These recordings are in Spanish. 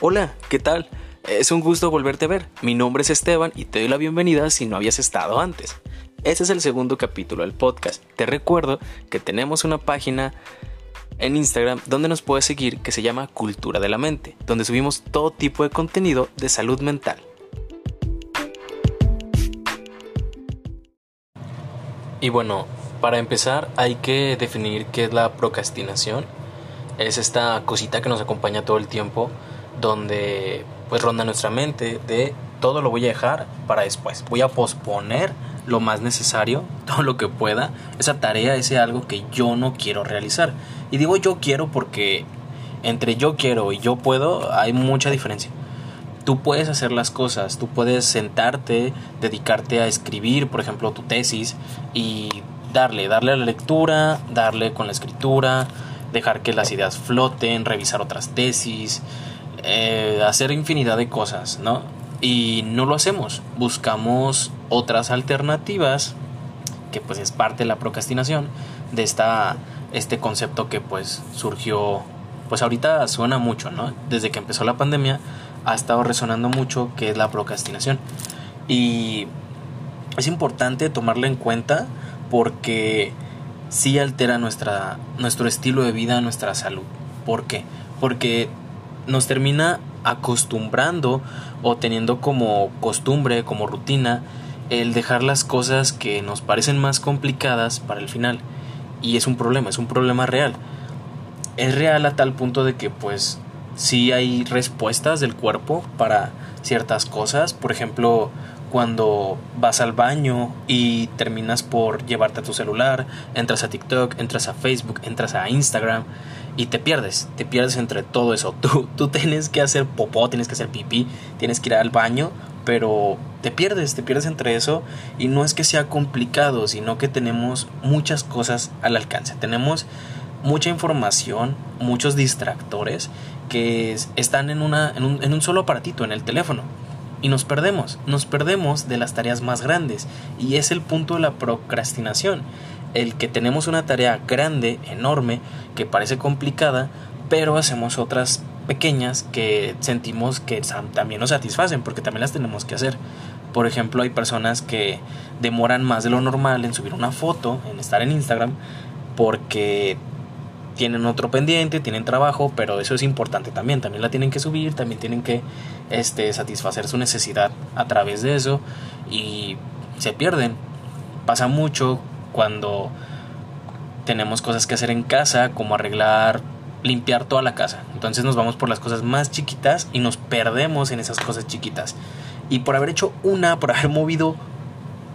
Hola, ¿qué tal? Es un gusto volverte a ver. Mi nombre es Esteban y te doy la bienvenida si no habías estado antes. Este es el segundo capítulo del podcast. Te recuerdo que tenemos una página en Instagram donde nos puedes seguir que se llama Cultura de la Mente, donde subimos todo tipo de contenido de salud mental. Y bueno, para empezar hay que definir qué es la procrastinación. Es esta cosita que nos acompaña todo el tiempo donde pues ronda nuestra mente de todo lo voy a dejar para después. Voy a posponer lo más necesario, todo lo que pueda, esa tarea, ese algo que yo no quiero realizar. Y digo yo quiero porque entre yo quiero y yo puedo hay mucha diferencia. Tú puedes hacer las cosas, tú puedes sentarte, dedicarte a escribir, por ejemplo, tu tesis y darle, darle a la lectura, darle con la escritura, dejar que las ideas floten, revisar otras tesis, eh, hacer infinidad de cosas, ¿no? Y no lo hacemos, buscamos otras alternativas, que pues es parte de la procrastinación, de esta, este concepto que pues surgió, pues ahorita suena mucho, ¿no? Desde que empezó la pandemia ha estado resonando mucho que es la procrastinación. Y es importante tomarla en cuenta porque sí altera nuestra, nuestro estilo de vida, nuestra salud. ¿Por qué? Porque nos termina acostumbrando o teniendo como costumbre, como rutina, el dejar las cosas que nos parecen más complicadas para el final. Y es un problema, es un problema real. Es real a tal punto de que pues sí hay respuestas del cuerpo para ciertas cosas. Por ejemplo, cuando vas al baño y terminas por llevarte a tu celular, entras a TikTok, entras a Facebook, entras a Instagram y te pierdes, te pierdes entre todo eso. Tú, tú tienes que hacer popó, tienes que hacer pipí, tienes que ir al baño, pero te pierdes, te pierdes entre eso y no es que sea complicado, sino que tenemos muchas cosas al alcance. Tenemos mucha información, muchos distractores que están en, una, en, un, en un solo aparatito, en el teléfono y nos perdemos, nos perdemos de las tareas más grandes y es el punto de la procrastinación, el que tenemos una tarea grande, enorme, que parece complicada, pero hacemos otras pequeñas que sentimos que también nos satisfacen porque también las tenemos que hacer. Por ejemplo, hay personas que demoran más de lo normal en subir una foto, en estar en Instagram, porque tienen otro pendiente, tienen trabajo, pero eso es importante también, también la tienen que subir, también tienen que este, satisfacer su necesidad a través de eso y se pierden. Pasa mucho cuando tenemos cosas que hacer en casa, como arreglar, limpiar toda la casa. Entonces nos vamos por las cosas más chiquitas y nos perdemos en esas cosas chiquitas. Y por haber hecho una, por haber movido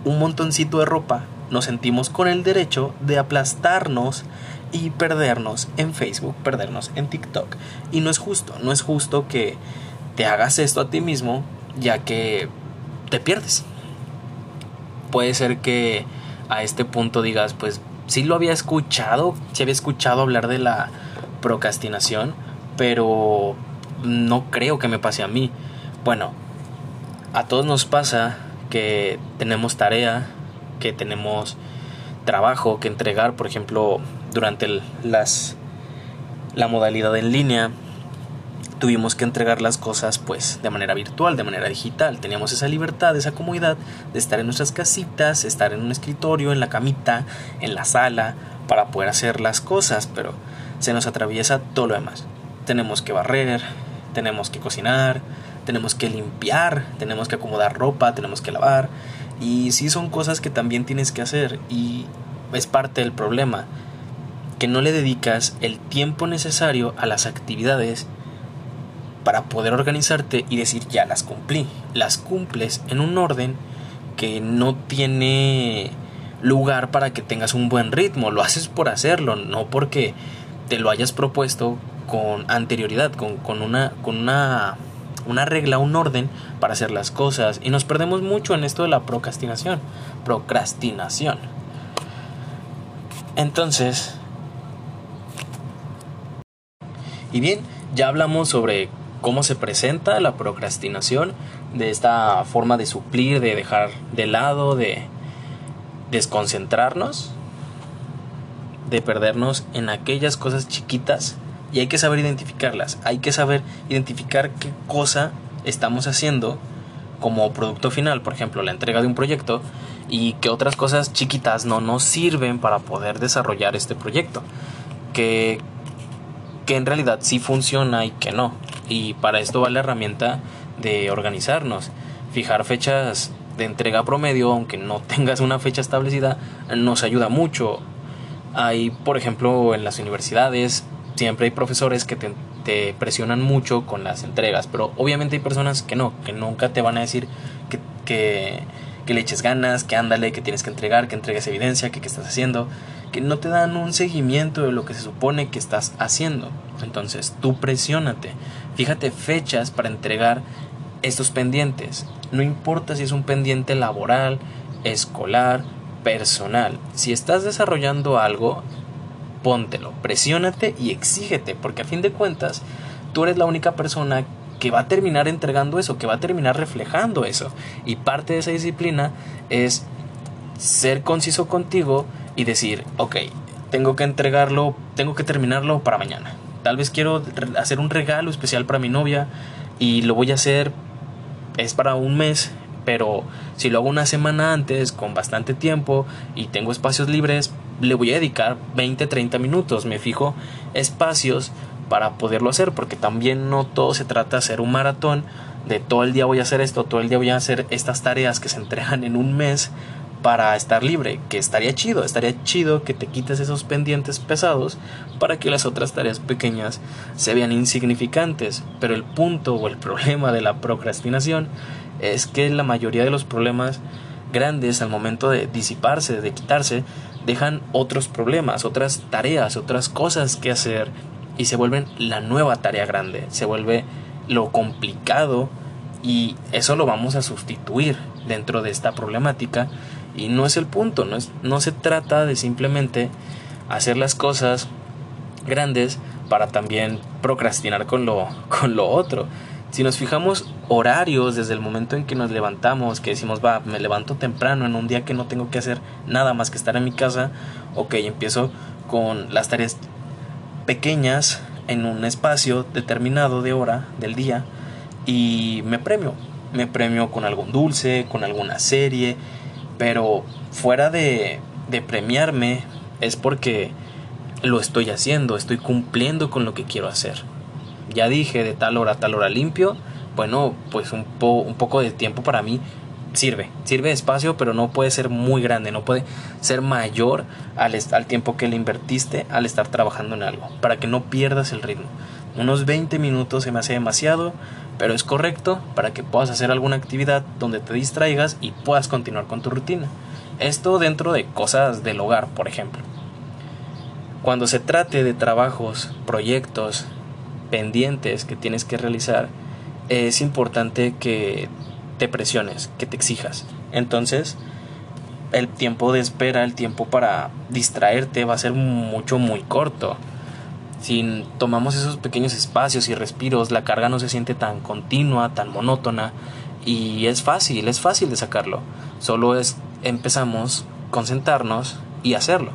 un montoncito de ropa, nos sentimos con el derecho de aplastarnos y perdernos en Facebook, perdernos en TikTok. Y no es justo, no es justo que te hagas esto a ti mismo, ya que te pierdes. Puede ser que a este punto digas, pues sí lo había escuchado, sí había escuchado hablar de la procrastinación, pero no creo que me pase a mí. Bueno, a todos nos pasa que tenemos tarea, que tenemos trabajo que entregar, por ejemplo, durante las, la modalidad en línea, tuvimos que entregar las cosas pues de manera virtual, de manera digital. Teníamos esa libertad, esa comodidad de estar en nuestras casitas, estar en un escritorio, en la camita, en la sala, para poder hacer las cosas, pero se nos atraviesa todo lo demás. Tenemos que barrer, tenemos que cocinar, tenemos que limpiar, tenemos que acomodar ropa, tenemos que lavar. Y sí son cosas que también tienes que hacer y es parte del problema que no le dedicas el tiempo necesario a las actividades para poder organizarte y decir ya las cumplí. Las cumples en un orden que no tiene lugar para que tengas un buen ritmo. Lo haces por hacerlo, no porque te lo hayas propuesto con anterioridad, con, con, una, con una, una regla, un orden para hacer las cosas. Y nos perdemos mucho en esto de la procrastinación. Procrastinación. Entonces, Y bien, ya hablamos sobre cómo se presenta la procrastinación, de esta forma de suplir, de dejar de lado, de desconcentrarnos, de perdernos en aquellas cosas chiquitas y hay que saber identificarlas, hay que saber identificar qué cosa estamos haciendo como producto final, por ejemplo, la entrega de un proyecto y que otras cosas chiquitas no nos sirven para poder desarrollar este proyecto, que, que en realidad sí funciona y que no. Y para esto va la herramienta de organizarnos, fijar fechas de entrega promedio, aunque no tengas una fecha establecida, nos ayuda mucho. Hay, por ejemplo, en las universidades, siempre hay profesores que te, presionan mucho con las entregas, pero obviamente hay personas que no, que nunca te van a decir que, que, le eches ganas, que ándale, que tienes que entregar, que entregues evidencia, que qué estás haciendo, que no te dan un seguimiento de lo que se supone que estás haciendo. Entonces, tú presiónate, fíjate fechas para entregar estos pendientes. No importa si es un pendiente laboral, escolar, personal. Si estás desarrollando algo, póntelo, presiónate y exígete, porque a fin de cuentas tú eres la única persona que va a terminar entregando eso, que va a terminar reflejando eso. Y parte de esa disciplina es ser conciso contigo y decir, ok, tengo que entregarlo, tengo que terminarlo para mañana. Tal vez quiero hacer un regalo especial para mi novia y lo voy a hacer, es para un mes, pero si lo hago una semana antes con bastante tiempo y tengo espacios libres, le voy a dedicar 20, 30 minutos. Me fijo espacios para poderlo hacer, porque también no todo se trata de hacer un maratón de todo el día voy a hacer esto, todo el día voy a hacer estas tareas que se entregan en un mes para estar libre, que estaría chido, estaría chido que te quites esos pendientes pesados para que las otras tareas pequeñas se vean insignificantes, pero el punto o el problema de la procrastinación es que la mayoría de los problemas grandes al momento de disiparse, de quitarse, dejan otros problemas, otras tareas, otras cosas que hacer y se vuelven la nueva tarea grande, se vuelve lo complicado y eso lo vamos a sustituir dentro de esta problemática y no es el punto, no, es, no se trata de simplemente hacer las cosas grandes para también procrastinar con lo, con lo otro. Si nos fijamos horarios desde el momento en que nos levantamos, que decimos, va, me levanto temprano en un día que no tengo que hacer nada más que estar en mi casa, ok, empiezo con las tareas pequeñas en un espacio determinado de hora del día y me premio. Me premio con algún dulce, con alguna serie, pero fuera de, de premiarme es porque lo estoy haciendo, estoy cumpliendo con lo que quiero hacer ya dije de tal hora a tal hora limpio, bueno, pues un, un poco de tiempo para mí sirve, sirve de espacio, pero no puede ser muy grande, no puede ser mayor al, al tiempo que le invertiste al estar trabajando en algo, para que no pierdas el ritmo. Unos 20 minutos se me hace demasiado, pero es correcto para que puedas hacer alguna actividad donde te distraigas y puedas continuar con tu rutina. Esto dentro de cosas del hogar, por ejemplo. Cuando se trate de trabajos, proyectos, pendientes que tienes que realizar, es importante que te presiones, que te exijas. Entonces, el tiempo de espera, el tiempo para distraerte va a ser mucho, muy corto. Si tomamos esos pequeños espacios y respiros, la carga no se siente tan continua, tan monótona y es fácil, es fácil de sacarlo. Solo es empezamos, concentrarnos y hacerlo.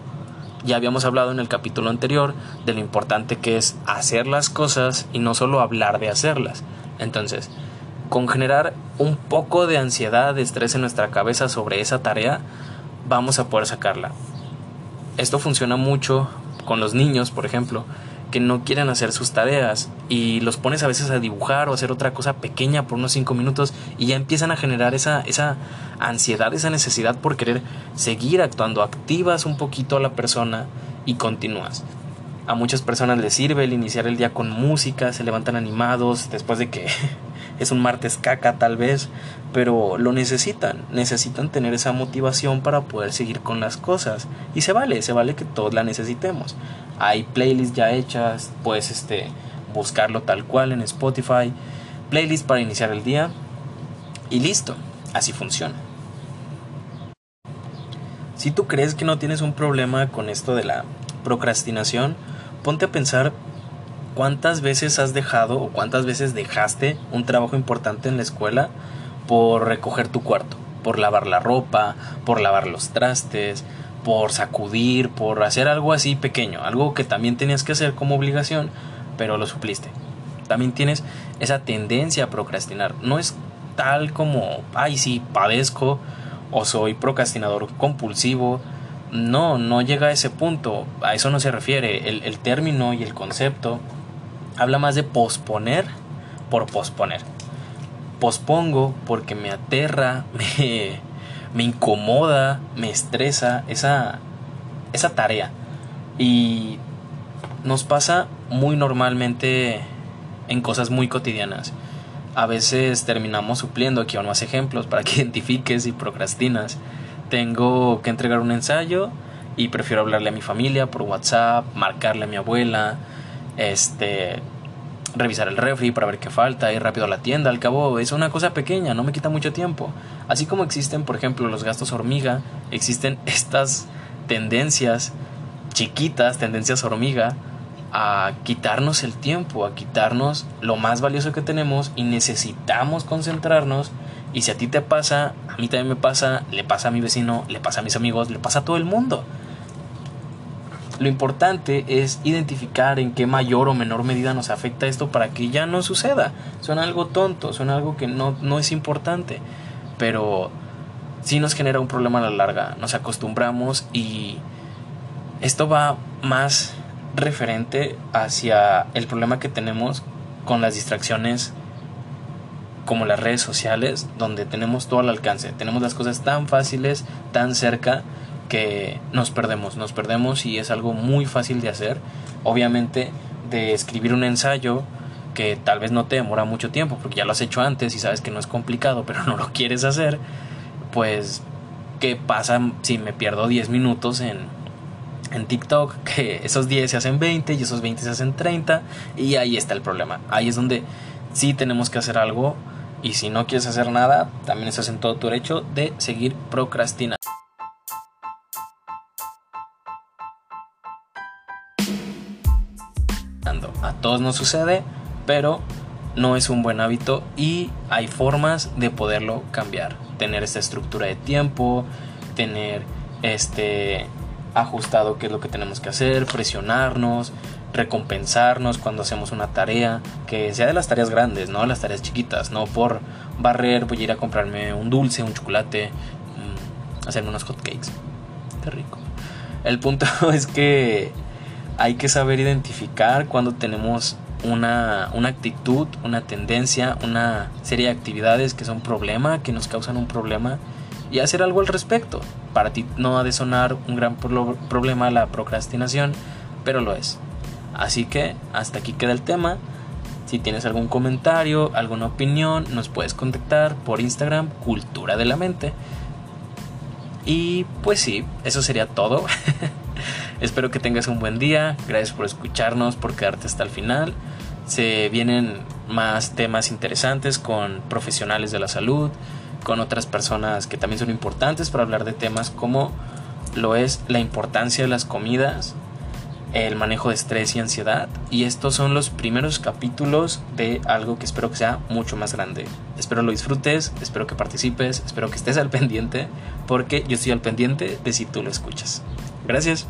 Ya habíamos hablado en el capítulo anterior de lo importante que es hacer las cosas y no solo hablar de hacerlas. Entonces, con generar un poco de ansiedad, de estrés en nuestra cabeza sobre esa tarea, vamos a poder sacarla. Esto funciona mucho con los niños, por ejemplo, que no quieren hacer sus tareas y los pones a veces a dibujar o hacer otra cosa pequeña por unos cinco minutos y ya empiezan a generar esa, esa ansiedad, esa necesidad por querer seguir actuando. Activas un poquito a la persona y continúas. A muchas personas les sirve el iniciar el día con música, se levantan animados después de que es un martes caca tal vez, pero lo necesitan, necesitan tener esa motivación para poder seguir con las cosas y se vale, se vale que todos la necesitemos. Hay playlists ya hechas, puedes este buscarlo tal cual en Spotify, playlist para iniciar el día y listo, así funciona. Si tú crees que no tienes un problema con esto de la procrastinación, ponte a pensar cuántas veces has dejado o cuántas veces dejaste un trabajo importante en la escuela por recoger tu cuarto, por lavar la ropa, por lavar los trastes, por sacudir, por hacer algo así pequeño, algo que también tenías que hacer como obligación, pero lo supliste. También tienes esa tendencia a procrastinar. No es tal como, ay, sí, padezco o soy procrastinador compulsivo. No, no llega a ese punto. A eso no se refiere. El, el término y el concepto habla más de posponer por posponer. Pospongo porque me aterra, me, me incomoda, me estresa esa, esa tarea. Y nos pasa muy normalmente en cosas muy cotidianas. A veces terminamos supliendo, aquí aún más ejemplos para que identifiques y procrastinas. Tengo que entregar un ensayo y prefiero hablarle a mi familia por WhatsApp, marcarle a mi abuela, este, revisar el refri para ver qué falta, ir rápido a la tienda. Al cabo, es una cosa pequeña, no me quita mucho tiempo. Así como existen, por ejemplo, los gastos hormiga, existen estas tendencias chiquitas, tendencias hormiga, a quitarnos el tiempo, a quitarnos lo más valioso que tenemos y necesitamos concentrarnos. Y si a ti te pasa, a mí también me pasa, le pasa a mi vecino, le pasa a mis amigos, le pasa a todo el mundo. Lo importante es identificar en qué mayor o menor medida nos afecta esto para que ya no suceda. Suena algo tonto, suena algo que no, no es importante, pero sí nos genera un problema a la larga. Nos acostumbramos y esto va más referente hacia el problema que tenemos con las distracciones como las redes sociales, donde tenemos todo al alcance, tenemos las cosas tan fáciles, tan cerca, que nos perdemos, nos perdemos y es algo muy fácil de hacer. Obviamente de escribir un ensayo que tal vez no te demora mucho tiempo porque ya lo has hecho antes y sabes que no es complicado pero no lo quieres hacer, pues ¿qué pasa si me pierdo 10 minutos en, en TikTok? Que esos 10 se hacen 20 y esos 20 se hacen 30 y ahí está el problema. Ahí es donde sí tenemos que hacer algo y si no quieres hacer nada, también estás en todo tu derecho de seguir procrastinando. Todos nos sucede, pero no es un buen hábito y hay formas de poderlo cambiar. Tener esta estructura de tiempo, tener este ajustado qué es lo que tenemos que hacer, presionarnos, recompensarnos cuando hacemos una tarea, que sea de las tareas grandes, no de las tareas chiquitas, no por barrer, voy a ir a comprarme un dulce, un chocolate, mm, hacerme unos hotcakes. Qué rico. El punto es que hay que saber identificar cuando tenemos una, una, actitud, una tendencia, una serie de actividades que son problema, que nos causan un problema y hacer algo al respecto. Para ti no ha de sonar un gran problema la procrastinación, pero lo es. Así que hasta aquí queda el tema. Si tienes algún comentario, alguna opinión, nos puedes contactar por Instagram, Cultura de la Mente. Y pues sí, eso sería todo. Espero que tengas un buen día. Gracias por escucharnos, por quedarte hasta el final. Se vienen más temas interesantes con profesionales de la salud, con otras personas que también son importantes para hablar de temas como lo es la importancia de las comidas, el manejo de estrés y ansiedad. Y estos son los primeros capítulos de algo que espero que sea mucho más grande. Espero lo disfrutes, espero que participes, espero que estés al pendiente, porque yo estoy al pendiente de si tú lo escuchas. Gracias.